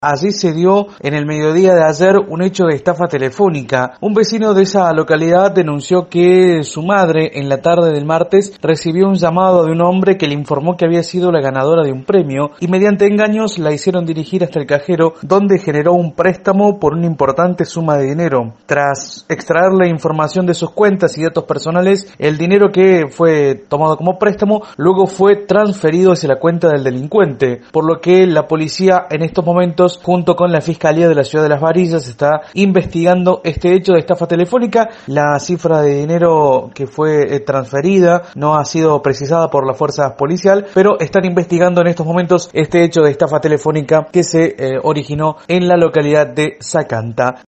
Allí se dio en el mediodía de ayer un hecho de estafa telefónica. Un vecino de esa localidad denunció que su madre en la tarde del martes recibió un llamado de un hombre que le informó que había sido la ganadora de un premio y mediante engaños la hicieron dirigir hasta el cajero donde generó un préstamo por una importante suma de dinero. Tras extraerle información de sus cuentas y datos personales, el dinero que fue tomado como préstamo luego fue transferido hacia la cuenta del delincuente, por lo que la policía en estos momentos junto con la Fiscalía de la Ciudad de Las Varillas, está investigando este hecho de estafa telefónica. La cifra de dinero que fue eh, transferida no ha sido precisada por la fuerza policial, pero están investigando en estos momentos este hecho de estafa telefónica que se eh, originó en la localidad de Zacanta.